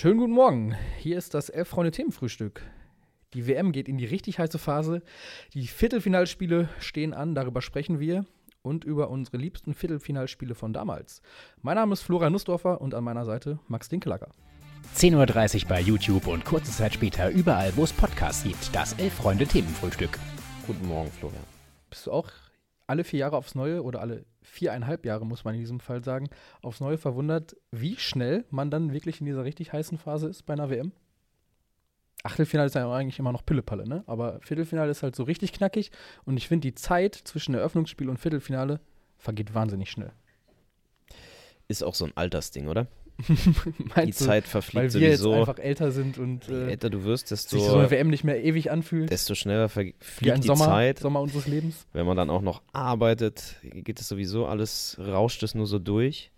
Schönen guten Morgen. Hier ist das Elf-Freunde-Themenfrühstück. Die WM geht in die richtig heiße Phase. Die Viertelfinalspiele stehen an, darüber sprechen wir und über unsere liebsten Viertelfinalspiele von damals. Mein Name ist Florian Nussdorfer und an meiner Seite Max Dinkelacker. 10.30 Uhr bei YouTube und kurze Zeit später überall, wo es Podcasts gibt. Das Elf-Freunde-Themenfrühstück. Guten Morgen, Florian. Bist du auch alle vier Jahre aufs Neue oder alle viereinhalb Jahre, muss man in diesem Fall sagen, aufs Neue verwundert, wie schnell man dann wirklich in dieser richtig heißen Phase ist bei einer WM? Achtelfinale ist ja eigentlich immer noch Pillepalle, ne? Aber Viertelfinale ist halt so richtig knackig und ich finde, die Zeit zwischen Eröffnungsspiel und Viertelfinale vergeht wahnsinnig schnell. Ist auch so ein Altersding, oder? die Zeit verfliegt weil wir sowieso. jetzt einfach älter sind und Je äh, älter du wirst, desto, sich so eine WM nicht mehr ewig anfühlt. desto schneller verfliegt die Sommer, Zeit. Sommer unseres Lebens. Wenn man dann auch noch arbeitet, geht es sowieso alles, rauscht es nur so durch.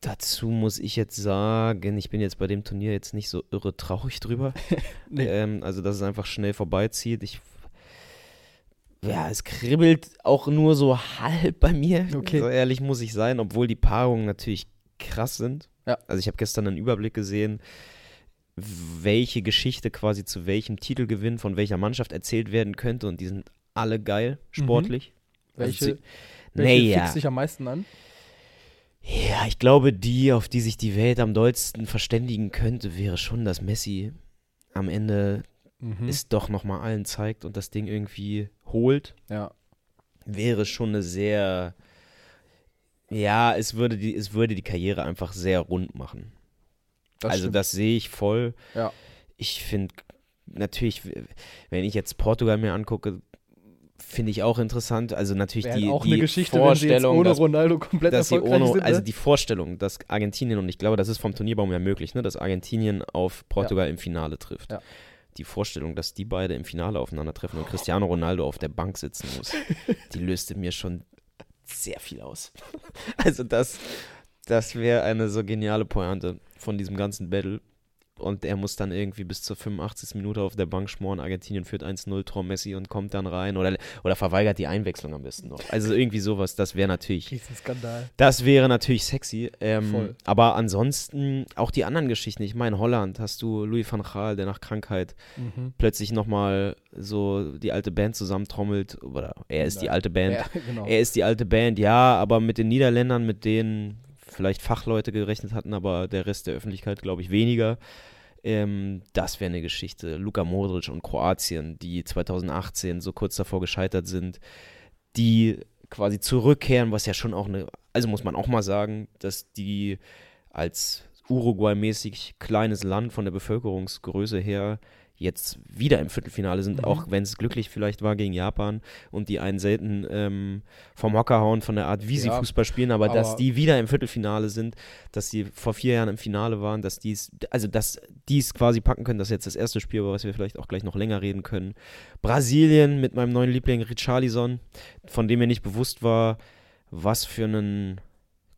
Dazu muss ich jetzt sagen, ich bin jetzt bei dem Turnier jetzt nicht so irre traurig drüber. Nee. Ähm, also, dass es einfach schnell vorbeizieht. Ich, ja, es kribbelt auch nur so halb bei mir. Okay. So ehrlich muss ich sein, obwohl die Paarungen natürlich krass sind. Ja. Also, ich habe gestern einen Überblick gesehen, welche Geschichte quasi zu welchem Titelgewinn von welcher Mannschaft erzählt werden könnte. Und die sind alle geil, sportlich. Also Welche, sie- welche naja. fixt dich am meisten an? Ja, ich glaube, die, auf die sich die Welt am dollsten verständigen könnte, wäre schon, dass Messi am Ende Mhm. es doch nochmal allen zeigt und das Ding irgendwie holt. ja. Wäre schon eine sehr. Ja, es würde die, es würde die Karriere einfach sehr rund machen. Das also stimmt. das sehe ich voll. Ja. Ich finde natürlich, wenn ich jetzt Portugal mir angucke, finde ich auch interessant. Also natürlich Wäre die, auch die eine Geschichte, Vorstellung, ohne dass Ronaldo komplett dass erfolgreich ohne, sind. also ne? die Vorstellung, dass Argentinien, und ich glaube, das ist vom Turnierbaum ja möglich, ne, dass Argentinien auf Portugal im Finale trifft. Ja. Die Vorstellung, dass die beide im Finale aufeinandertreffen und Cristiano Ronaldo auf der Bank sitzen muss, die löste mir schon sehr viel aus. Also das, das wäre eine so geniale Pointe von diesem ganzen Battle. Und er muss dann irgendwie bis zur 85. Minute auf der Bank schmoren. Argentinien führt 1-0, Tor Messi und kommt dann rein. Oder, oder verweigert die Einwechslung am besten noch. Also irgendwie sowas, das wäre natürlich Riesenskandal. das wäre natürlich sexy. Ähm, aber ansonsten auch die anderen Geschichten. Ich meine, Holland hast du Louis van Gaal, der nach Krankheit Mhm. plötzlich nochmal so die alte Band zusammentrommelt. Oder er ist die Nein. alte Band. Ja, genau. Er ist die alte Band, ja, aber mit den Niederländern, mit denen vielleicht Fachleute gerechnet hatten, aber der Rest der Öffentlichkeit, glaube ich, weniger. Ähm, das wäre eine Geschichte. Luka Modric und Kroatien, die 2018 so kurz davor gescheitert sind, die quasi zurückkehren, was ja schon auch eine, also muss man auch mal sagen, dass die als Uruguay-mäßig kleines Land von der Bevölkerungsgröße her jetzt wieder im Viertelfinale sind, Mhm. auch wenn es glücklich vielleicht war gegen Japan und die einen selten ähm, vom Hocker hauen von der Art, wie sie Ja, Fußball spielen, aber, dass aber- die wieder im Viertelfinale sind, dass sie vor vier Jahren im Finale waren, dass die es, also dass die es quasi packen können, das ist jetzt das erste Spiel, über was wir vielleicht auch gleich noch länger reden können. Brasilien mit meinem neuen Liebling Richarlison, von dem mir nicht bewusst war, was für ein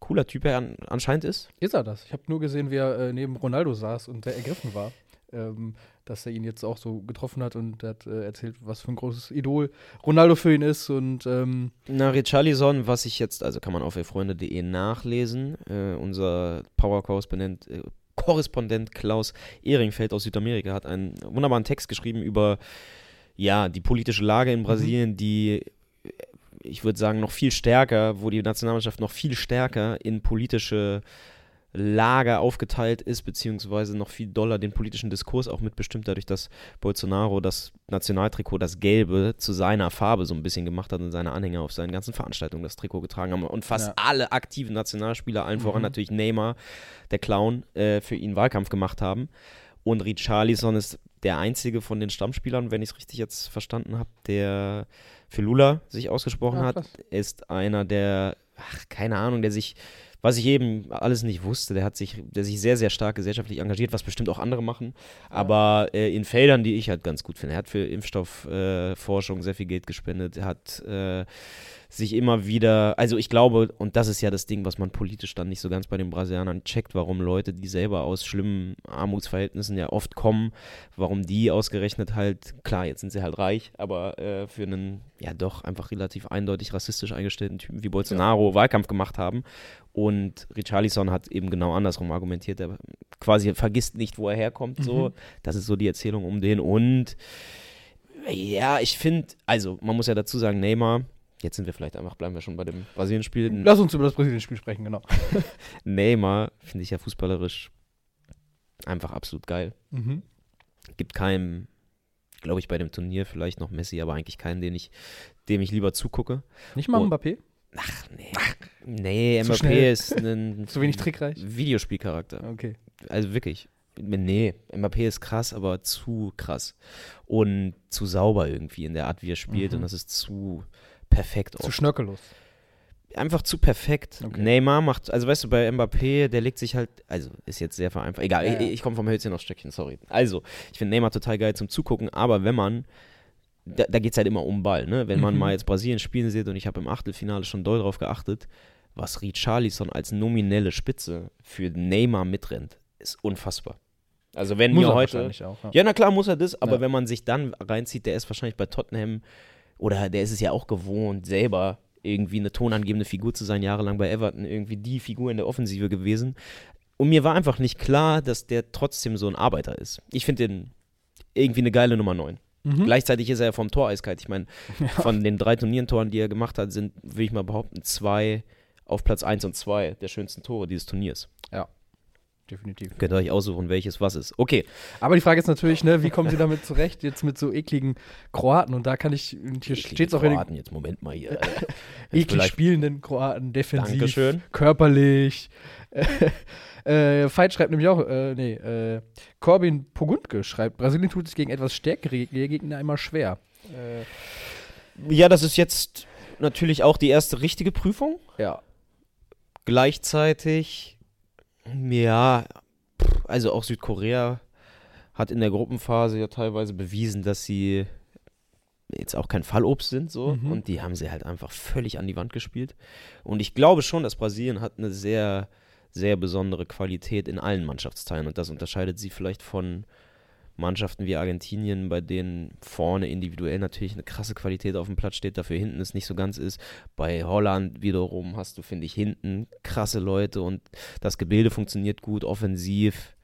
cooler Typ er an, anscheinend ist. Ist er das? Ich habe nur gesehen, wie er äh, neben Ronaldo saß und sehr ergriffen war. Ähm, dass er ihn jetzt auch so getroffen hat und er hat äh, erzählt, was für ein großes Idol Ronaldo für ihn ist und ähm, Na, Richarlison, was ich jetzt, also kann man auf elfreunde.de nachlesen, äh, unser Power-Korrespondent äh, Korrespondent Klaus Ehringfeld aus Südamerika hat einen wunderbaren Text geschrieben über, ja, die politische Lage in Brasilien, die, äh, ich würde sagen, noch viel stärker, wo die Nationalmannschaft noch viel stärker in politische Lager aufgeteilt ist, beziehungsweise noch viel doller den politischen Diskurs auch mitbestimmt, dadurch, dass Bolsonaro das Nationaltrikot, das Gelbe, zu seiner Farbe so ein bisschen gemacht hat und seine Anhänger auf seinen ganzen Veranstaltungen das Trikot getragen haben. Und fast Ja. alle aktiven Nationalspieler, allen voran Mhm. natürlich Neymar, der Clown, äh, für ihn Wahlkampf gemacht haben. Und Richarlison ist der einzige von den Stammspielern, wenn ich es richtig jetzt verstanden habe, der für Lula sich ausgesprochen Ah, hat. Ist einer der, ach, keine Ahnung, der sich was ich eben alles nicht wusste, der hat sich, der sich sehr, sehr stark gesellschaftlich engagiert, was bestimmt auch andere machen, aber äh, in Feldern, die ich halt ganz gut finde. Er hat für Impfstoffforschung äh, sehr viel Geld gespendet, er hat äh, sich immer wieder, also ich glaube, und das ist ja das Ding, was man politisch dann nicht so ganz bei den Brasilianern checkt, warum Leute, die selber aus schlimmen Armutsverhältnissen ja oft kommen, warum die ausgerechnet halt, klar, jetzt sind sie halt reich, aber äh, für einen ja doch einfach relativ eindeutig rassistisch eingestellten Typen wie Bolsonaro ja. Wahlkampf gemacht haben. Und Richarlison hat eben genau andersrum argumentiert. Er quasi vergisst nicht, wo er herkommt. So. Mhm. Das ist so die Erzählung um den. Und ja, ich finde, also man muss ja dazu sagen, Neymar Jetzt sind wir vielleicht einfach, bleiben wir schon bei dem Brasilien-Spiel. Lass uns über das Brasilien-Spiel sprechen, genau. Neymar finde ich ja fußballerisch einfach absolut geil. Mhm. Gibt keinem, glaube ich, bei dem Turnier vielleicht noch Messi, aber eigentlich keinen, den ich, dem ich lieber zugucke. Nicht mal Und, Mbappé? Ach, nee. Ach, nee, Mbappé schnell. ist ein. Zu wenig trickreich? Videospielcharakter. Okay. Also wirklich. Nee, Mbappé ist krass, aber zu krass. Und zu sauber irgendwie in der Art, wie er spielt. Mhm. Und das ist zu perfekt. Zu schnörkellos. Einfach zu perfekt. Okay. Neymar macht, also weißt du, bei Mbappé, der legt sich halt, also ist jetzt sehr vereinfacht. Egal, ja, ich, ich komme vom Hölzchen aufs Stöckchen, sorry. Also, ich finde Neymar total geil zum Zugucken, aber wenn man, da, da geht es halt immer um Ball, ne? Wenn man mhm. mal jetzt Brasilien spielen sieht und ich habe im Achtelfinale schon doll drauf geachtet, was Richarlison als nominelle Spitze für Neymar mitrennt, ist unfassbar. Also wenn muss ihr heute. Auch, ja. ja. na klar muss er das, aber ja. wenn man sich dann reinzieht, der ist wahrscheinlich bei Tottenham oder der ist es ja auch gewohnt, selber irgendwie eine tonangebende Figur zu sein, jahrelang bei Everton, irgendwie die Figur in der Offensive gewesen. Und mir war einfach nicht klar, dass der trotzdem so ein Arbeiter ist. Ich finde den irgendwie eine geile Nummer 9. Mhm. Gleichzeitig ist er ja vom Tor eiskalt. Ich meine, ja. von den drei Turnierentoren, die er gemacht hat, sind, will ich mal behaupten, zwei auf Platz 1 und 2 der schönsten Tore dieses Turniers. Ja definitiv. Könnt ihr euch aussuchen, welches was ist. Okay. Aber die Frage ist natürlich, ne, wie kommen sie damit zurecht, jetzt mit so ekligen Kroaten? Und da kann ich, hier steht es auch Kroaten, in den, jetzt Moment mal hier. eklig spielenden Kroaten, defensiv, Dankeschön. körperlich. äh, Veit schreibt nämlich auch, äh, nee, äh, Corbin Pogundke schreibt, Brasilien tut sich gegen etwas stärkere Gegner immer schwer. Äh, ja, das ist jetzt natürlich auch die erste richtige Prüfung. Ja. Gleichzeitig ja, also auch Südkorea hat in der Gruppenphase ja teilweise bewiesen, dass sie jetzt auch kein Fallobst sind so. Mhm. und die haben sie halt einfach völlig an die Wand gespielt. Und ich glaube schon, dass Brasilien hat eine sehr sehr besondere Qualität in allen Mannschaftsteilen. Und das unterscheidet sie vielleicht von Mannschaften wie Argentinien, bei denen vorne individuell natürlich eine krasse Qualität auf dem Platz steht, dafür hinten es nicht so ganz ist. Bei Holland wiederum hast du, finde ich, hinten krasse Leute und das Gebilde funktioniert gut, offensiv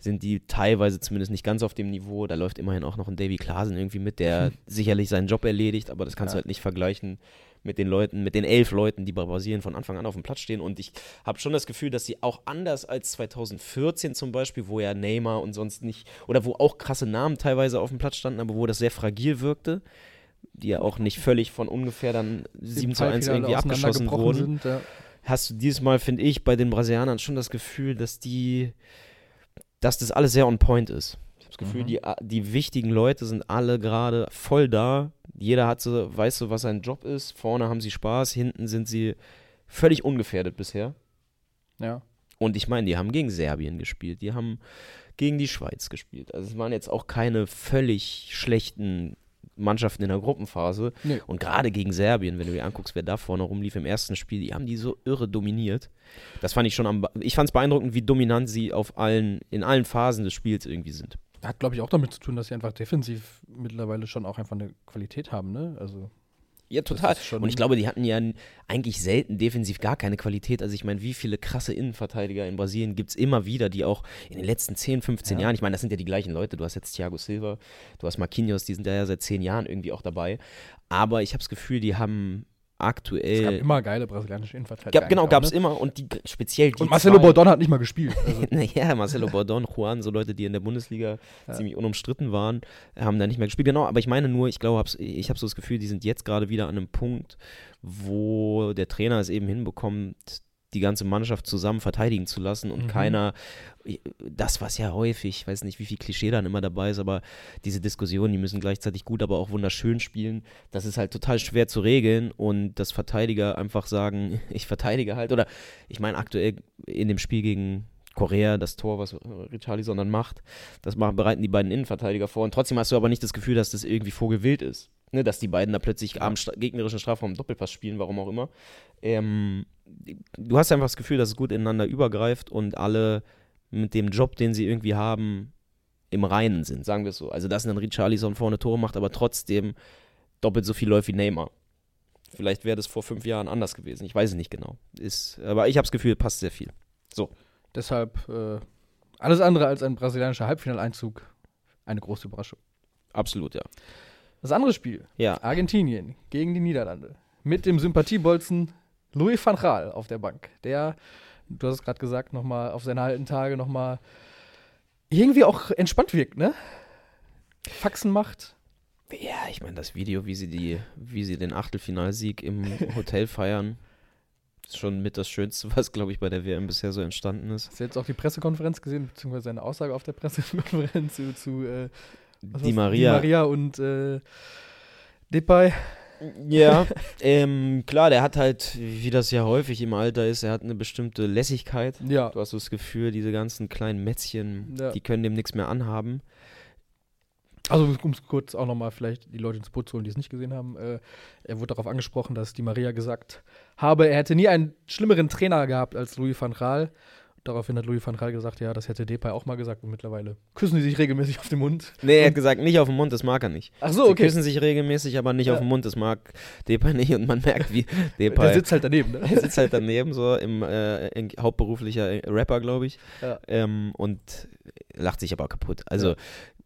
sind die teilweise zumindest nicht ganz auf dem Niveau. Da läuft immerhin auch noch ein Davy Klaasen irgendwie mit, der sicherlich seinen Job erledigt, aber das kannst ja. du halt nicht vergleichen mit den Leuten, mit den elf Leuten, die bei Brasilien von Anfang an auf dem Platz stehen. Und ich habe schon das Gefühl, dass sie auch anders als 2014 zum Beispiel, wo ja Neymar und sonst nicht, oder wo auch krasse Namen teilweise auf dem Platz standen, aber wo das sehr fragil wirkte, die ja auch nicht völlig von ungefähr dann 7 zu 1 irgendwie abgeschossen wurden. Sind, ja. Hast du dieses Mal, finde ich, bei den Brasilianern schon das Gefühl, dass die, dass das alles sehr on point ist Gefühl, mhm. die, die wichtigen Leute sind alle gerade voll da. Jeder hat so, weiß so, was sein Job ist. Vorne haben sie Spaß, hinten sind sie völlig ungefährdet bisher. Ja. Und ich meine, die haben gegen Serbien gespielt, die haben gegen die Schweiz gespielt. Also es waren jetzt auch keine völlig schlechten Mannschaften in der Gruppenphase. Nee. Und gerade gegen Serbien, wenn du dir anguckst, wer da vorne rumlief im ersten Spiel, die haben die so irre dominiert. Das fand ich schon am. Ich fand es beeindruckend, wie dominant sie auf allen, in allen Phasen des Spiels irgendwie sind. Hat, glaube ich, auch damit zu tun, dass sie einfach defensiv mittlerweile schon auch einfach eine Qualität haben, ne? Also. Ja, total. Und ich glaube, die hatten ja eigentlich selten defensiv gar keine Qualität. Also ich meine, wie viele krasse Innenverteidiger in Brasilien gibt es immer wieder, die auch in den letzten 10, 15 ja. Jahren, ich meine, das sind ja die gleichen Leute. Du hast jetzt Thiago Silva, du hast Marquinhos, die sind ja seit 10 Jahren irgendwie auch dabei. Aber ich habe das Gefühl, die haben aktuell. Es gab immer geile brasilianische Innenverteidiger. Gab, genau, gab es ne? immer und die speziell die Und Marcelo Bordon hat nicht mal gespielt. Also. naja, Marcelo Bordon, Juan, so Leute, die in der Bundesliga ja. ziemlich unumstritten waren, haben da nicht mehr gespielt. Genau, aber ich meine nur, ich glaube, ich habe so das Gefühl, die sind jetzt gerade wieder an einem Punkt, wo der Trainer es eben hinbekommt, die ganze Mannschaft zusammen verteidigen zu lassen und mhm. keiner, das was ja häufig, ich weiß nicht, wie viel Klischee dann immer dabei ist, aber diese Diskussionen, die müssen gleichzeitig gut, aber auch wunderschön spielen, das ist halt total schwer zu regeln und dass Verteidiger einfach sagen, ich verteidige halt oder ich meine aktuell in dem Spiel gegen Korea, das Tor, was Richarlison dann macht, das machen, bereiten die beiden Innenverteidiger vor. Und trotzdem hast du aber nicht das Gefühl, dass das irgendwie vogelwild ist. Ne, dass die beiden da plötzlich am sta- gegnerischen Strafraum Doppelpass spielen, warum auch immer. Ähm, du hast einfach das Gefühl, dass es gut ineinander übergreift und alle mit dem Job, den sie irgendwie haben, im Reinen sind, sagen wir es so. Also, dass ein Richarlison vorne Tore macht, aber trotzdem doppelt so viel läuft wie Neymar. Vielleicht wäre das vor fünf Jahren anders gewesen. Ich weiß es nicht genau. Ist, aber ich habe das Gefühl, passt sehr viel. Deshalb äh, alles andere als ein brasilianischer Halbfinaleinzug. Eine große Überraschung. Absolut, ja. Das andere Spiel, Ja, Argentinien gegen die Niederlande. Mit dem Sympathiebolzen Louis van Gaal auf der Bank. Der, du hast es gerade gesagt, nochmal auf seine alten Tage nochmal irgendwie auch entspannt wirkt, ne? Faxen macht. ja ich meine, das Video, wie sie, die, wie sie den Achtelfinalsieg im Hotel feiern, schon mit das Schönste, was, glaube ich, bei der WM bisher so entstanden ist. Hast du jetzt auch die Pressekonferenz gesehen, beziehungsweise seine Aussage auf der Pressekonferenz zu, zu äh, war's? Maria. Di Maria und äh, Depay. Ja, ähm, klar, der hat halt, wie das ja häufig im Alter ist, er hat eine bestimmte Lässigkeit. Ja. Du hast so das Gefühl, diese ganzen kleinen Mätzchen, Ja. die können dem nichts mehr anhaben. Also, um es kurz auch nochmal vielleicht die Leute ins Boot zu holen, die es nicht gesehen haben. Äh, er wurde darauf angesprochen, dass die Maria gesagt habe, er hätte nie einen schlimmeren Trainer gehabt als Louis van Gaal. Daraufhin hat Louis van Gaal gesagt, ja, das hätte Depay auch mal gesagt und mittlerweile küssen sie sich regelmäßig auf den Mund. Nee, er hat gesagt, nicht auf den Mund, das mag er nicht. Ach so, Sie okay. küssen sich regelmäßig, aber nicht Ja. auf den Mund, das mag Depay nicht und man merkt, wie Der Depay sitzt halt daneben, ne? Er sitzt halt daneben, so im äh, in- hauptberuflicher Rapper, glaube ich. Ja. Ähm, und lacht sich aber kaputt. Also Ja.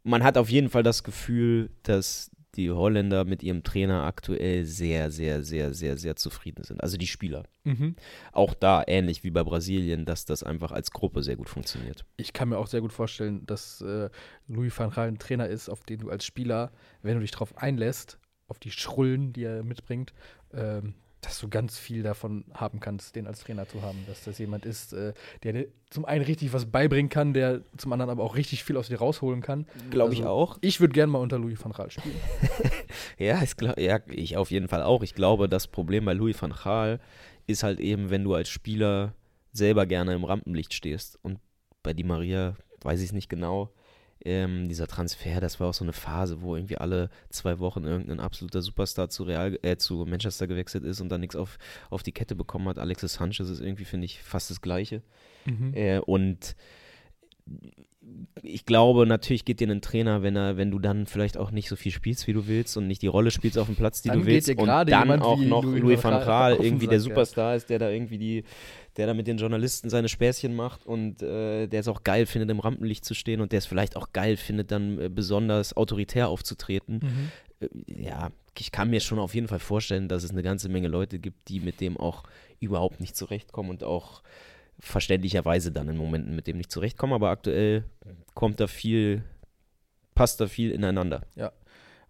Man hat auf jeden Fall das Gefühl, dass die Holländer mit ihrem Trainer aktuell sehr, sehr, sehr, sehr, sehr zufrieden sind. Also die Spieler. Mhm. Auch da, ähnlich wie bei Brasilien, dass das einfach als Gruppe sehr gut funktioniert. Ich kann mir auch sehr gut vorstellen, dass äh, Louis van Gaal ein Trainer ist, auf den du als Spieler, wenn du dich darauf einlässt, auf die Schrullen, die er mitbringt, ähm, dass du ganz viel davon haben kannst, den als Trainer zu haben. Dass das jemand ist, äh, der dir zum einen richtig was beibringen kann, der zum anderen aber auch richtig viel aus dir rausholen kann. Glaube ich Also, auch. Ich würde gerne mal unter Louis van Gaal spielen. Ja, ich, glaub, ja, ich auf jeden Fall auch. Ich glaube, das Problem bei Louis van Gaal ist halt eben, wenn du als Spieler selber gerne im Rampenlicht stehst. Und bei Di Maria weiß ich es nicht genau. Ähm, dieser Transfer, das war auch so eine Phase, wo irgendwie alle zwei Wochen irgendein absoluter Superstar zu, Real, äh, zu Manchester gewechselt ist und dann nichts auf, auf die Kette bekommen hat. Alexis Sanchez ist irgendwie, finde ich, fast das Gleiche. Mhm. Äh, und ich glaube, natürlich geht dir ein Trainer, wenn er, wenn du dann vielleicht auch nicht so viel spielst, wie du willst und nicht die Rolle spielst auf dem Platz, die Dann du willst und dann auch noch Louis Louis van Gaal irgendwie der Sack, ja. Superstar ist, der da irgendwie die, der da mit den Journalisten seine Späßchen macht und äh, der es auch geil findet, im Rampenlicht zu stehen und der es vielleicht auch geil findet, dann äh, besonders autoritär aufzutreten. Mhm. Äh, ja, ich kann mir schon auf jeden Fall vorstellen, dass es eine ganze Menge Leute gibt, die mit dem auch überhaupt nicht zurechtkommen und auch verständlicherweise dann in Momenten mit dem nicht zurechtkommen, aber aktuell kommt da viel, passt da viel ineinander.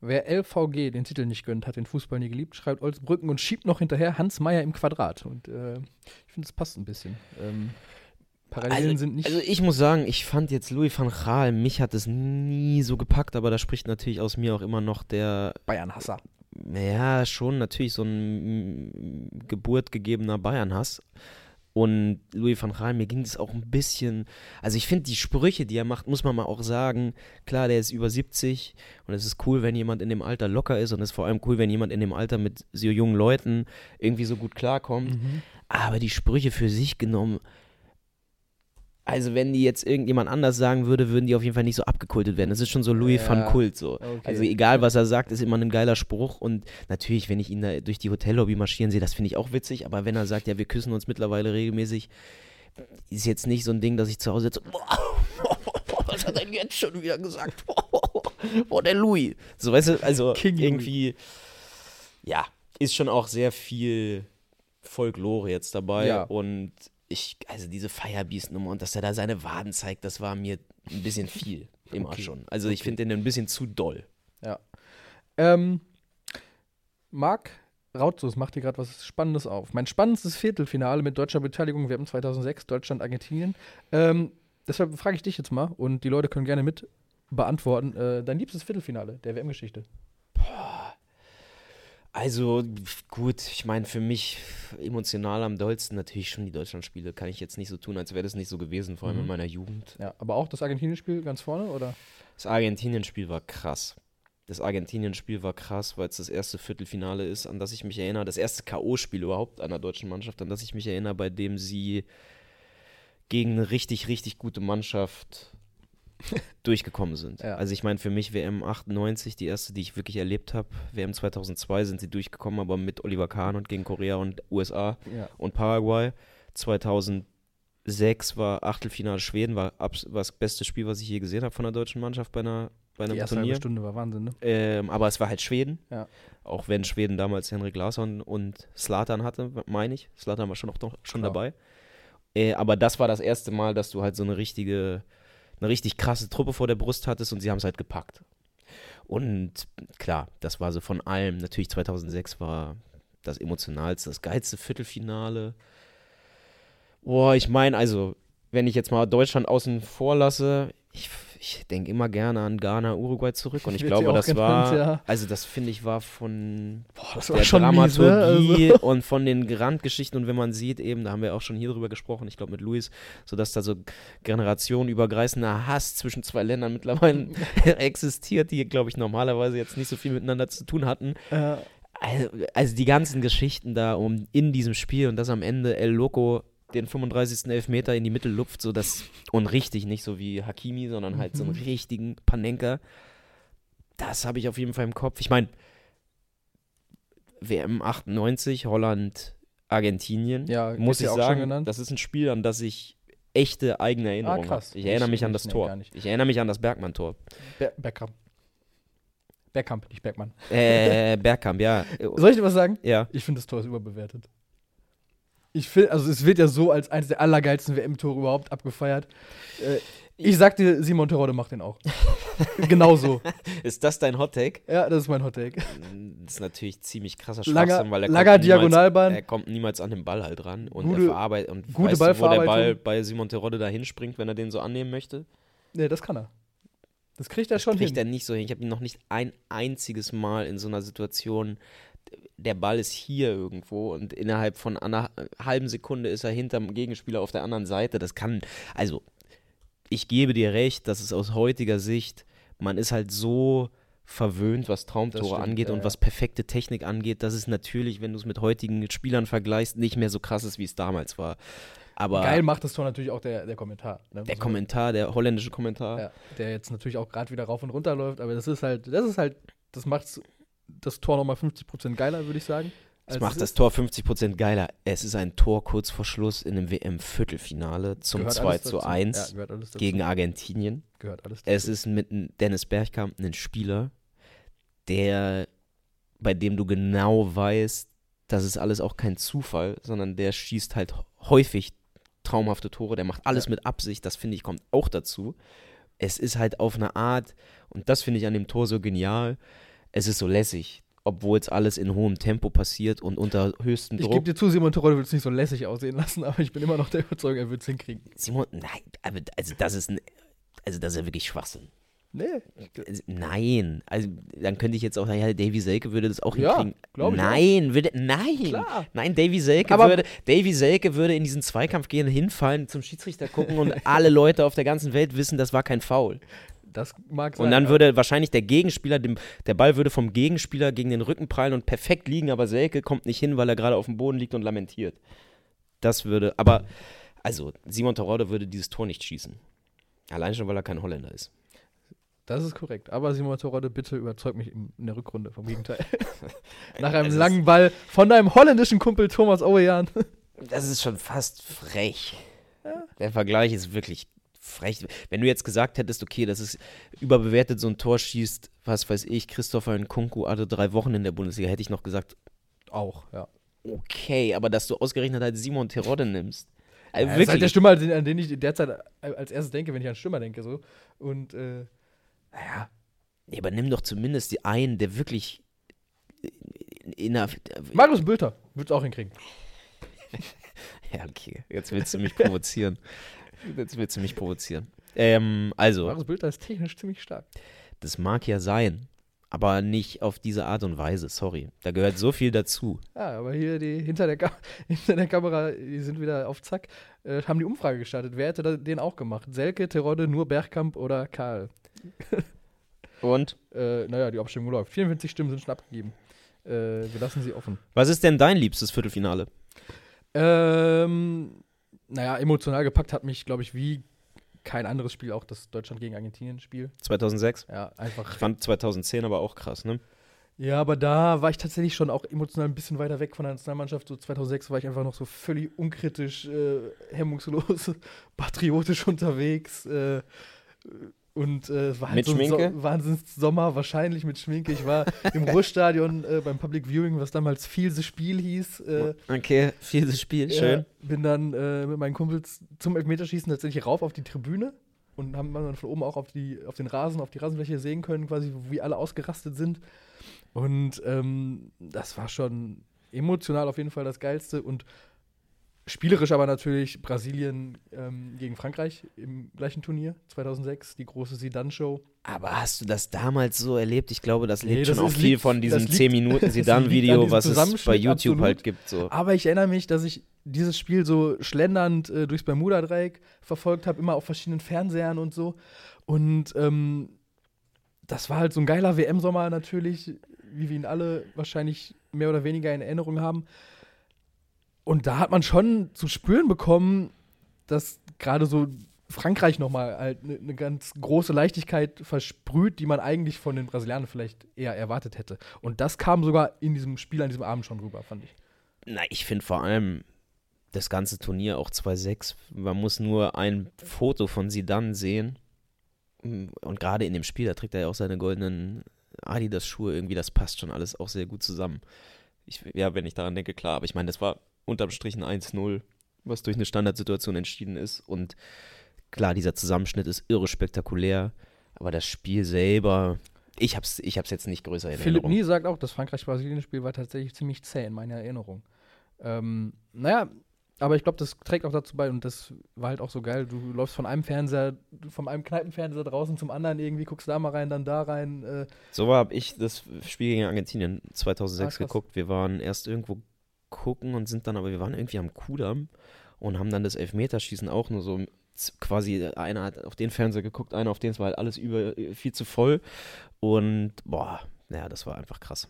Wer LVG den Titel nicht gönnt, hat den Fußball nie geliebt, schreibt Olsbrücken und schiebt noch hinterher Hans Meyer im Quadrat. Und äh, ich finde, es passt ein bisschen. Ähm, Parallelen Also, sind nicht. also ich muss sagen, ich fand jetzt Louis van Gaal, mich hat es nie so gepackt, aber da spricht natürlich aus mir auch immer noch der, Bayern-Hasser. ja, schon natürlich so ein geburtgegebener Bayern-Hass. Und Louis van Gaal, mir ging es auch ein bisschen, also ich finde die Sprüche, die er macht, muss man mal auch sagen, klar, der ist über 70 und es ist cool, wenn jemand in dem Alter locker ist und es ist vor allem cool, wenn jemand in dem Alter mit so jungen Leuten irgendwie so gut klarkommt. Mhm. Aber die Sprüche für sich genommen, also wenn die jetzt irgendjemand anders sagen würde, würden die auf jeden Fall nicht so abgekultet werden. Das ist schon so Louis Ja. van Kult so. Okay. Also egal, was er sagt, ist immer ein geiler Spruch. Und natürlich, wenn ich ihn da durch die Hotellobby marschieren sehe, das finde ich auch witzig. Aber wenn er sagt, ja, wir küssen uns mittlerweile regelmäßig, ist jetzt nicht so ein Ding, dass ich zu Hause sitze. Was hat er denn jetzt schon wieder gesagt? Boah, der Louis. So, weißt du, also King Louis. irgendwie, ja, ist schon auch sehr viel Folklore jetzt dabei. Ja. Und ich, also diese Firebeast-Nummer und dass er da seine Waden zeigt, das war mir ein bisschen viel. Immer Okay. schon. Also ich finde den ein bisschen zu doll. Ja. Ähm, Marc Rautzus macht hier gerade was Spannendes auf. Mein spannendstes Viertelfinale mit deutscher Beteiligung WM 2006, Deutschland, Argentinien. Ähm, deshalb frage ich dich jetzt mal und die Leute können gerne mit beantworten. Äh, dein liebstes Viertelfinale der WM-Geschichte? Also gut, ich meine für mich emotional am dollsten natürlich schon die Deutschlandspiele. Kann ich jetzt nicht so tun, als wäre das nicht so gewesen, vor allem Mhm. in meiner Jugend. Ja, aber auch das Argentinien-Spiel ganz vorne, oder? Das Argentinien-Spiel war krass. Das Argentinien-Spiel war krass, weil es das erste Viertelfinale ist, an das ich mich erinnere. Das erste K.O.-Spiel überhaupt einer deutschen Mannschaft, an das ich mich erinnere, bei dem sie gegen eine richtig, richtig gute Mannschaft durchgekommen sind. Ja. Also ich meine, für mich WM 98, die erste, die ich wirklich erlebt habe. WM 2002 sind sie durchgekommen, aber mit Oliver Kahn und gegen Korea und USA Ja. und Paraguay. 2006 war Achtelfinale Schweden, war, war das beste Spiel, was ich je gesehen habe von der deutschen Mannschaft bei, einer, bei einem Die erste Turnier. halbe Stunde war Wahnsinn, ne? Ähm, aber es war halt Schweden. Ja. Auch wenn Schweden damals Henrik Larsson und Slatan hatte, meine ich. Slatan war schon, auch schon Klar. dabei. Äh, aber das war das erste Mal, dass du halt so eine richtige, eine richtig krasse Truppe vor der Brust hattest und sie haben es halt gepackt. Und klar, das war so von allem. Natürlich 2006 war das emotionalste, das geilste Viertelfinale. Boah, ich meine, also, wenn ich jetzt mal Deutschland außen vor lasse, ich, ich denke immer gerne an Ghana, Uruguay zurück. Und ich Wird glaube, ja das genannt, war, ja. also das finde ich war von Boah, das der ne? Dramaturgie Also- und von den Randgeschichten und wenn man sieht, eben, da haben wir auch schon hier drüber gesprochen, ich glaube mit Luis, so dass da so generationenübergreifender Hass zwischen zwei Ländern mittlerweile existiert, die, glaube ich, normalerweise jetzt nicht so viel miteinander zu tun hatten. Äh, Also, also die ganzen Geschichten da um in diesem Spiel und dass am Ende El Loco den 35. Elfmeter in die Mitte lupft, so das und richtig, nicht so wie Hakimi, sondern halt so einen Mhm. richtigen Panenka. Das habe ich auf jeden Fall im Kopf. Ich meine, WM 98, Holland, Argentinien, Ja, muss ich sagen, das ist ein Spiel, an das ich echte eigene Erinnerungen krass. habe. Ich erinnere Ich- mich an ich- das nee, Tor. Ich erinnere mich an das Bergmann-Tor. Ber Bergkamp. Bergkamp, nicht Bergmann. Äh, Bergkamp, ja. Soll ich dir was sagen? Ja. Ich finde, das Tor ist überbewertet. Ich finde, also es wird ja so als eines der allergeilsten WM-Tore überhaupt abgefeiert. Äh, ich sag dir, Simon Terodde macht den auch. genau so. Ist das dein Hottake? Ja, das ist mein Hottake. Das ist natürlich ziemlich krasser Langer, Schwachsinn, weil er langer kommt niemals, Diagonalbahn. er kommt niemals an den Ball halt ran und Gute- er verarbeitet und gute weißt du, wo der Ball bei Simon Terodde da hinspringt, wenn er den so annehmen möchte? Nee, das kann er. Das kriegt er schon Kriegt hin. er nicht so hin. Ich habe ihn noch nicht ein einziges Mal in so einer Situation, der Ball ist hier irgendwo und innerhalb von einer halben Sekunde ist er hinterm Gegenspieler auf der anderen Seite. Das kann, also ich gebe dir recht, dass es aus heutiger Sicht, man ist halt so verwöhnt, was Traumtore stimmt, angeht ja, und was perfekte Technik angeht, dass es natürlich, wenn du es mit heutigen Spielern vergleichst, nicht mehr so krass ist, wie es damals war. Aber Geil macht das Tor natürlich auch der, der Kommentar. Ne? der Kommentar, der holländische Kommentar, Ja, der jetzt natürlich auch gerade wieder rauf und runter läuft, aber das ist halt, das ist halt, das macht das Tor nochmal 50% geiler, würde ich sagen. Als macht es das. Tor 50% geiler. Es ist ein Tor kurz vor Schluss in einem WM-Viertelfinale zum Gehört 2 alles zu dazu. 1 Ja, dazu. gegen Argentinien. Gehört alles Es ist mit Dennis Bergkamp ein Spieler, der, bei dem du genau weißt, das ist alles auch kein Zufall, sondern der schießt halt häufig traumhafte Tore, der macht alles Ja. mit Absicht, das finde ich kommt auch dazu. Es ist halt auf eine Art, und das finde ich an dem Tor so genial, es ist so lässig, obwohl es alles in hohem Tempo passiert und unter höchstem Ich Druck. gebe dir zu, Simon Terodde will es nicht so lässig aussehen lassen, aber ich bin immer noch der Überzeugung, er wird es hinkriegen. Simon, nein, aber also das ist ein, also das ist ja wirklich Schwachsinn. Nee. Also, Nein, also dann könnte ich jetzt auch sagen, ja, Davy Selke würde das auch Ja, hinkriegen. ich Nein, würde, nein, Klar. nein, Davy Selke Aber- würde, Davy Selke würde in diesen Zweikampf gehen, hinfallen, zum Schiedsrichter gucken und alle Leute auf der ganzen Welt wissen, das war kein Foul. Das mag sein. Und dann würde wahrscheinlich der Gegenspieler, dem, der Ball würde vom Gegenspieler gegen den Rücken prallen und perfekt liegen, aber Selke kommt nicht hin, weil er gerade auf dem Boden liegt und lamentiert. Das würde, aber, also, Simon Terodde würde dieses Tor nicht schießen. Allein schon, weil er kein Holländer ist. Das ist korrekt. Aber Simon Terodde, bitte überzeug mich in, der Rückrunde vom Gegenteil. Nach einem ist- langen Ball von deinem holländischen Kumpel Thomas Owejan. Das ist schon fast frech. Der Vergleich ist wirklich frech. Wenn du jetzt gesagt hättest, okay, das ist überbewertet, so ein Tor schießt, was weiß ich, Christopher Nkunku hatte drei Wochen in der Bundesliga, hätte ich noch gesagt, Auch, ja. okay, aber dass du ausgerechnet halt Simon Terodde nimmst. Also Ja, das ist halt der. Stürmer, an den- ich derzeit als erstes denke, wenn ich an Stürmer denke. So. Und, äh, naja. Ja, aber nimm doch zumindest die einen, der wirklich in, einer. Marius Bülter wird es auch hinkriegen. Ja, okay. Jetzt willst du mich provozieren. Jetzt willst du mich provozieren. Ähm, also. Marius Bülter ist technisch ziemlich stark. Das mag ja sein, aber nicht auf diese Art und Weise, sorry. Da gehört so viel dazu. Ja, aber hier die hinter der, Ka hinter der Kamera, die sind wieder auf Zack, äh, haben die Umfrage gestartet. Wer hätte da- den auch gemacht? Selke, Terodde, nur Bergkamp oder Karl? Und? Äh, naja, die Abstimmung läuft. 44 Stimmen sind schon abgegeben. Äh, wir lassen sie offen. Was ist denn dein liebstes Viertelfinale? Ähm, naja, emotional gepackt hat mich, glaube ich, wie kein anderes Spiel auch das Deutschland gegen Argentinien-Spiel. 2006? Ja, einfach. Ich fand 2010 aber auch krass, ne? Ja, aber da war ich tatsächlich schon auch emotional ein bisschen weiter weg von der Nationalmannschaft. So 2006 war ich einfach noch so völlig unkritisch, äh, hemmungslos, patriotisch unterwegs. Äh, und äh, es war halt so Wahnsinns-Sommer, wahrscheinlich mit Schminke. Ich war im Ruhrstadion äh, beim Public Viewing, was damals Fielse Spiel hieß. Äh, Okay, vieles Spiel, schön. ja, bin dann äh, mit meinen Kumpels zum Elfmeterschießen tatsächlich rauf auf die Tribüne und haben dann von oben auch auf, die, auf den Rasen, auf die Rasenfläche sehen können, quasi, wie alle ausgerastet sind. Und ähm, das war schon emotional auf jeden Fall das Geilste und spielerisch aber natürlich Brasilien ähm, gegen Frankreich im gleichen Turnier 2006, die große Zidane-Show. Aber hast du das damals so erlebt? Ich glaube, das lebt Nee, das schon auch viel liegt- von diesem das liegt- 10 Minuten das liegt an Sidan-Video, diesem was es bei YouTube absolut. halt gibt. So. Aber ich erinnere mich, dass ich dieses Spiel so schlendernd äh, durchs Bermuda-Dreieck verfolgt habe, immer auf verschiedenen Fernsehern und so. Und ähm, das war halt so ein geiler WM-Sommer natürlich, wie wir ihn alle wahrscheinlich mehr oder weniger in Erinnerung haben. Und da hat man schon zu spüren bekommen, dass gerade so Frankreich nochmal halt eine ne ganz große Leichtigkeit versprüht, die man eigentlich von den Brasilianern vielleicht eher erwartet hätte. Und das kam sogar in diesem Spiel an diesem Abend schon rüber, fand ich. Na, ich finde vor allem das ganze Turnier auch 2-6. Man muss nur ein Foto von Sidan sehen. Und gerade in dem Spiel, da trägt er ja auch seine goldenen Adidas-Schuhe. Irgendwie, das passt schon alles auch sehr gut zusammen. Ich, ja, wenn ich daran denke, klar. Aber ich meine, das war unterm Strich ein 1-0, was durch eine Standardsituation entschieden ist. Und klar, dieser Zusammenschnitt ist irre spektakulär. Aber das Spiel selber, ich hab's, ich hab's jetzt nicht größer in Philipp Erinnerung. Nie sagt auch, das Frankreich-Brasilien-Spiel war tatsächlich ziemlich zäh in meiner Erinnerung. Ähm, naja, aber ich glaube, das trägt auch dazu bei und das war halt auch so geil. Du läufst von einem Fernseher, von einem Kneipenfernseher draußen zum anderen irgendwie, guckst da mal rein, dann da rein. Äh, So habe ich das Spiel gegen Argentinien 2006 Ah, krass. geguckt. Wir waren erst irgendwo gucken und sind dann, aber wir waren irgendwie am Kudamm und haben dann das Elfmeterschießen auch nur so quasi, einer hat auf den Fernseher geguckt, einer auf den, es war halt alles über äh, viel zu voll und boah, naja, das war einfach krass.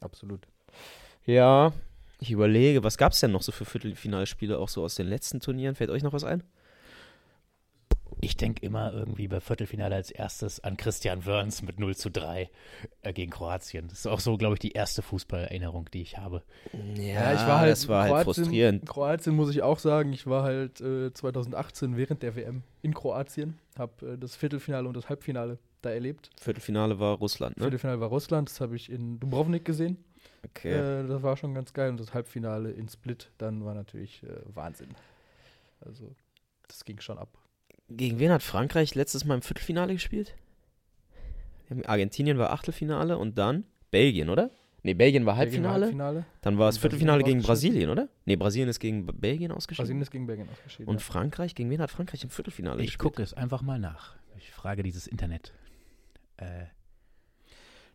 absolut. Ja, ich überlege, was gab es denn noch so für Viertelfinalspiele auch so aus den letzten Turnieren? Fällt euch noch was ein? Ich denke immer irgendwie bei Viertelfinale als erstes an Christian Wörns mit 0 zu 3 äh, gegen Kroatien. Das ist auch so, glaube ich, die erste Fußballerinnerung, die ich habe. Ja, ich war halt, das war halt Kroatien, frustrierend. Kroatien muss ich auch sagen, ich war halt äh, 2018 während der WM in Kroatien, habe äh, das Viertelfinale und das Halbfinale da erlebt. Viertelfinale war Russland, ne? Viertelfinale war Russland, das habe ich in Dubrovnik gesehen. Okay. Äh, das war schon ganz geil. Und das Halbfinale in Split dann war natürlich äh, Wahnsinn. Also, das ging schon ab. Gegen wen hat Frankreich letztes Mal im Viertelfinale gespielt? Argentinien war Achtelfinale und dann Belgien, oder? Nee, Belgien war Belgien war Halbfinale. Halbfinale. Dann war es Viertelfinale gegen. Brasilien, oder? Nee, Brasilien ist gegen Belgien ausgeschieden. Brasilien ist gegen Belgien ausgeschieden. und. Frankreich, gegen wen hat Frankreich im Viertelfinale Ich gespielt? gucke es einfach mal nach. Ich frage dieses Internet. Äh,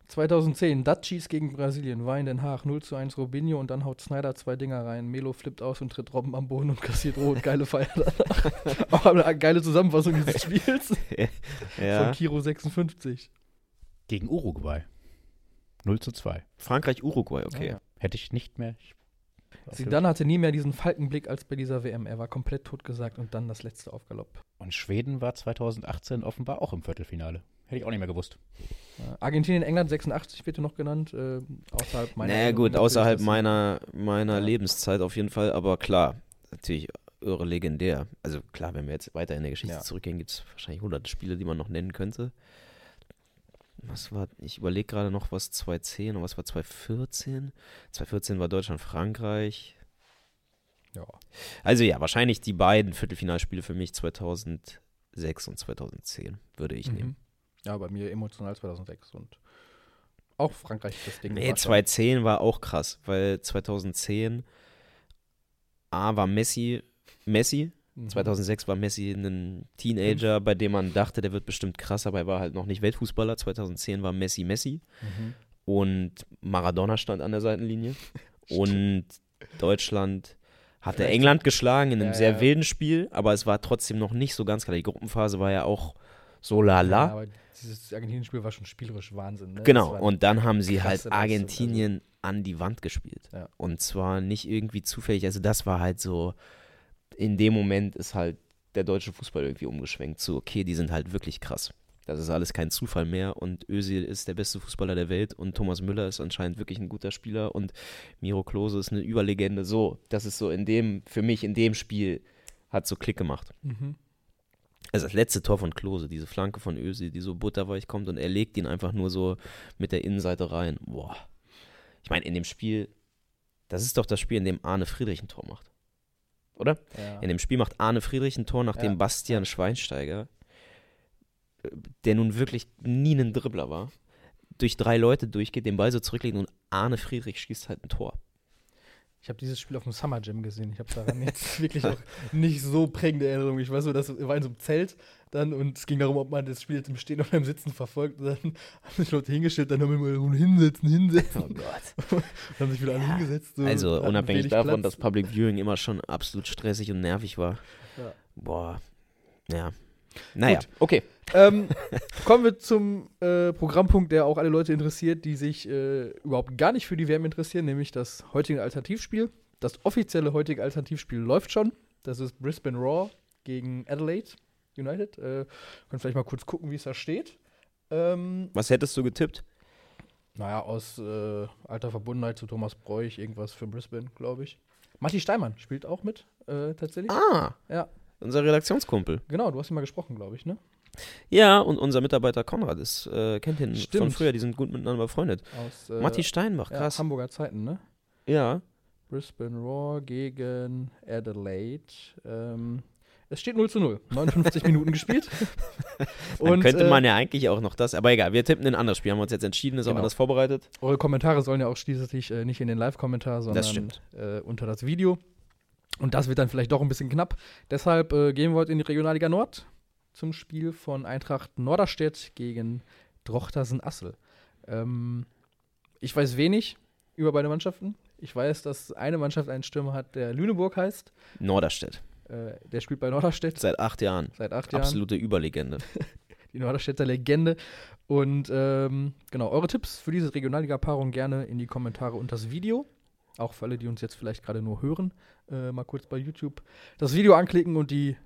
2010, Dutchies gegen Brasilien, war in Den Haag 0 zu 1 Robinho und dann haut Snyder zwei Dinger rein. Melo flippt aus und tritt Robben am Boden und kassiert rot. Geile Feier danach. Auch eine geile Zusammenfassung dieses Spiels ja. von Kiro 56. gegen Uruguay. 0 zu 2. Frankreich, Uruguay, okay. Ja. Hätte ich nicht mehr. Ich, Zidane hatte nie mehr diesen Falkenblick als bei dieser WM. Er war komplett totgesagt und dann das letzte auf Galopp. Und Schweden war 2018 offenbar auch im Viertelfinale. Hätte ich auch nicht mehr gewusst. Argentinien, England 86 wird hier noch genannt, äh, außerhalb meiner. Naja, gut, außerhalb meiner, meiner Ja. Lebenszeit auf jeden Fall, aber klar, natürlich irre legendär. Also klar, wenn wir jetzt weiter in der Geschichte Ja. zurückgehen, gibt es wahrscheinlich hunderte Spiele, die man noch nennen könnte. Was war, ich überlege gerade noch, was 2010 und was war 2014? 2014 war Deutschland-Frankreich. Ja. Also ja, wahrscheinlich die beiden Viertelfinalspiele für mich 2006 und 2010 würde ich nehmen. Mhm. Ja, bei mir emotional 2006 und auch Frankreich das Ding. Nee, war schon- 2010 war auch krass, weil 2010 A war Messi, Messi Mhm. 2006 war Messi ein Teenager, bei dem man dachte, der wird bestimmt krass, aber er war halt noch nicht Weltfußballer. 2010 war Messi Messi Mhm. und Maradona stand an der Seitenlinie. und Deutschland hatte Vielleicht- England geschlagen in einem Ja, sehr ja. wilden Spiel, aber es war trotzdem noch nicht so ganz klar. Die Gruppenphase war ja auch so lala. Ja, aber dieses Argentinien-Spiel war schon spielerisch Wahnsinn. Ne? Genau, und dann haben sie halt Leistung, Argentinien an die Wand gespielt. Ja. Und zwar nicht irgendwie zufällig. Also, das war halt so, in dem Moment ist halt der deutsche Fußball irgendwie umgeschwenkt. So, okay, die sind halt wirklich krass. Das ist alles kein Zufall mehr und Özil ist der beste Fußballer der Welt und Thomas Müller ist anscheinend wirklich ein guter Spieler und Miro Klose ist eine Überlegende. So, das ist so in dem, für mich in dem Spiel hat so Klick gemacht. Mhm. Also das letzte Tor von Klose, diese Flanke von Özil, die so butterweich kommt und er legt ihn einfach nur so mit der Innenseite rein. Boah. Ich meine, in dem Spiel, das ist doch das Spiel, in dem Arne Friedrich ein Tor macht. Oder? Ja. In dem Spiel macht Arne Friedrich ein Tor, nachdem Ja. Bastian Schweinsteiger, äh, der nun wirklich nie ein Dribbler war, durch drei Leute durchgeht, den Ball so zurücklegt und Arne Friedrich schießt halt ein Tor. Ich habe dieses Spiel auf dem Summer Jam gesehen. Ich habe daran jetzt wirklich auch nicht so prägende Erinnerungen. Ich weiß nur, das war in so einem Zelt dann und es ging darum, ob man das Spiel jetzt im Stehen oder im Sitzen verfolgt. Und dann haben sich Leute hingestellt, dann haben wir immer hinsetzen, hinsetzen. Oh Gott. Dann haben sich wieder alle Ja, hingesetzt. So, Also unabhängig davon, Platz. dass Public Viewing immer schon absolut stressig und nervig war. Ja. Boah. Ja. Naja, Gut. okay. ähm, kommen wir zum äh, Programmpunkt, der auch alle Leute interessiert, die sich äh, überhaupt gar nicht für die WM interessieren, nämlich das heutige Alternativspiel. Das offizielle heutige Alternativspiel läuft schon. Das ist Brisbane Raw gegen Adelaide United. Äh, können vielleicht mal kurz gucken, wie es da steht. Ähm, Was hättest du getippt? naja, aus äh, alter Verbundenheit zu Thomas Bräuch, irgendwas für Brisbane, glaube ich. Matti Steinmann spielt auch mit, äh, tatsächlich. Ah, Ja, unser Redaktionskumpel. genau, du hast ihn mal gesprochen, glaube ich, ne? Ja, und unser Mitarbeiter Konrad ist, äh, kennt ihn von Stimmt. früher, die sind gut miteinander befreundet. Aus äh, Matti Steinbach, ja, krass. Hamburger Zeiten, ne? Ja, Brisbane Raw gegen Adelaide. Ähm, es steht 0 zu 0. 59 Minuten gespielt. dann könnte äh, man ja eigentlich auch noch das, aber egal, wir tippen ein anderes Spiel, haben wir uns jetzt entschieden, ist auch Genau. anders vorbereitet. Eure Kommentare sollen ja auch schließlich äh, nicht in den Live-Kommentar, sondern stimmt. äh, unter das Video. Und das wird dann vielleicht doch ein bisschen knapp. Deshalb äh, gehen wir heute in die Regionalliga Nord zum Spiel von Eintracht Norderstedt gegen Drochtersen Assel. Ähm, ich weiß wenig über beide Mannschaften. Ich weiß, dass eine Mannschaft einen Stürmer hat, der Lüneburg heißt. Norderstedt, Äh, der spielt bei Norderstedt seit acht Jahren. seit acht Jahren. Absolute Überlegende. die Norderstädter Legende. Und ähm, genau, eure Tipps für diese Regionalliga-Paarung gerne in die Kommentare und das Video. Auch für alle, die uns jetzt vielleicht gerade nur hören, äh, mal kurz bei YouTube das Video anklicken und die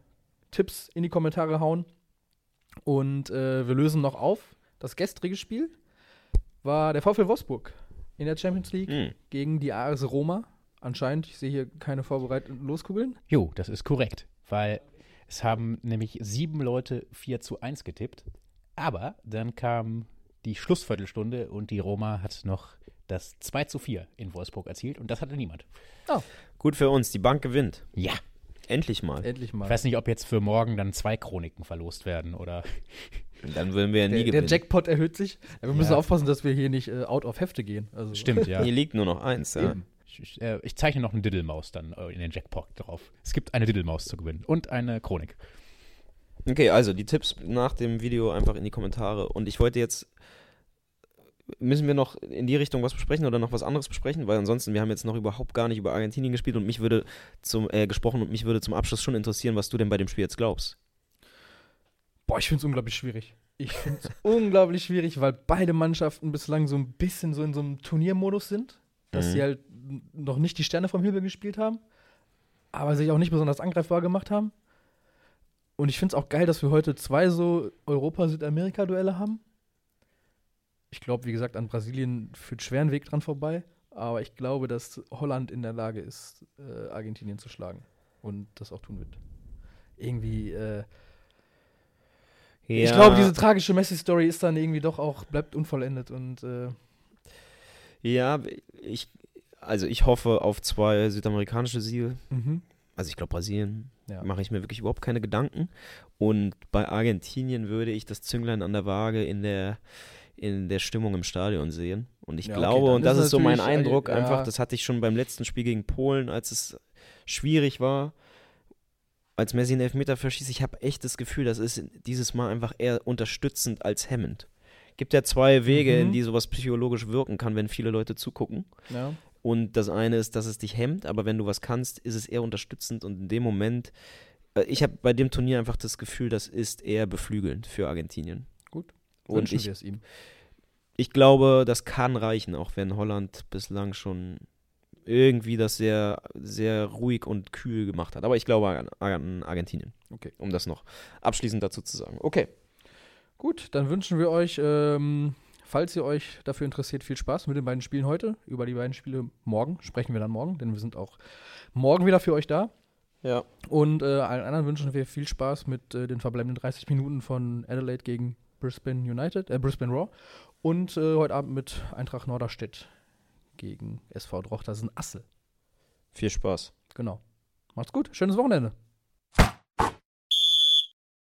Tipps in die Kommentare hauen. Und äh, wir lösen noch auf. Das gestrige Spiel war der VfL Wolfsburg in der Champions League Hm. gegen die AS Roma. Anscheinend, ich sehe hier keine vorbereiteten Loskugeln. Jo, das ist korrekt, weil es haben nämlich sieben Leute 4 zu 1 getippt. Aber dann kam die Schlussviertelstunde und die Roma hat noch das 2 zu 4 in Wolfsburg erzielt und das hatte niemand. Gut für uns, die Bank gewinnt. Ja. Endlich mal. Endlich mal. Ich weiß nicht, ob jetzt für morgen dann zwei Chroniken verlost werden oder. Dann würden wir ja nie der, der gewinnen. Jackpot erhöht sich. Wir müssen Ja. aufpassen, dass wir hier nicht äh, out of Hefte gehen. Also, Stimmt, ja. Hier liegt nur noch eins, ja. Eben. Ich, ich, äh, ich zeichne noch eine Diddlemaus dann äh, in den Jackpot drauf. Es gibt eine Diddlemaus zu gewinnen und eine Chronik. Okay, also die Tipps nach dem Video einfach in die Kommentare. Und ich wollte jetzt. Müssen wir noch in die Richtung was besprechen oder noch was anderes besprechen? Weil ansonsten, wir haben jetzt noch überhaupt gar nicht über Argentinien gespielt und mich würde zum, äh, gesprochen und mich würde zum Abschluss schon interessieren, was du denn bei dem Spiel jetzt glaubst. Boah, ich finde es unglaublich schwierig. Ich finde es unglaublich schwierig, weil beide Mannschaften bislang so ein bisschen so in so einem Turniermodus sind, dass Mhm. sie halt noch nicht die Sterne vom Himmel gespielt haben, aber sich auch nicht besonders angreifbar gemacht haben. Und ich finde es auch geil, dass wir heute zwei so Europa-Südamerika-Duelle haben. Ich glaube, wie gesagt, an Brasilien führt schweren Weg dran vorbei, aber ich glaube, dass Holland in der Lage ist, äh, Argentinien zu schlagen und das auch tun wird. Irgendwie, äh, ich glaube, diese tragische Messi-Story ist dann irgendwie doch auch, bleibt unvollendet und äh, Ja, ich. Also ich hoffe auf zwei südamerikanische Siege. Also ich glaube, Brasilien ja. mache ich mir wirklich überhaupt keine Gedanken. Und bei Argentinien würde ich das Zünglein an der Waage in der, in der Stimmung im Stadion sehen. Und ich Ja, okay, glaube, dann und das ist ist so mein äh, Eindruck, ja. einfach, das hatte ich schon beim letzten Spiel gegen Polen, als es schwierig war. als Messi einen Elfmeter verschießt, ich habe echt das Gefühl, das ist dieses Mal einfach eher unterstützend als hemmend. Gibt ja zwei Wege, Mhm. in die sowas psychologisch wirken kann, wenn viele Leute zugucken. Ja. Und das eine ist, dass es dich hemmt, aber wenn du was kannst, ist es eher unterstützend und in dem Moment, äh, ich habe bei dem Turnier einfach das Gefühl, das ist eher beflügelnd für Argentinien. Und Wünschen ich, wir es ihm. ich glaube, das kann reichen, auch wenn Holland bislang schon irgendwie das sehr, sehr ruhig und kühl gemacht hat. Aber ich glaube an, an Argentinien. Okay. Um das noch abschließend dazu zu sagen. Okay. Gut, dann wünschen wir euch, ähm, falls ihr euch dafür interessiert, viel Spaß mit den beiden Spielen heute. Über die beiden Spiele morgen sprechen wir dann morgen, denn wir sind auch morgen wieder für euch da. Ja. Und äh, allen anderen wünschen wir viel Spaß mit äh, den verbleibenden 30 Minuten von Adelaide gegen Brisbane United, äh, Brisbane Raw. Und äh, heute Abend mit Eintracht Norderstedt gegen SV Droch. Das ist ein Asse. Viel Spaß. Genau. Macht's gut. Schönes Wochenende.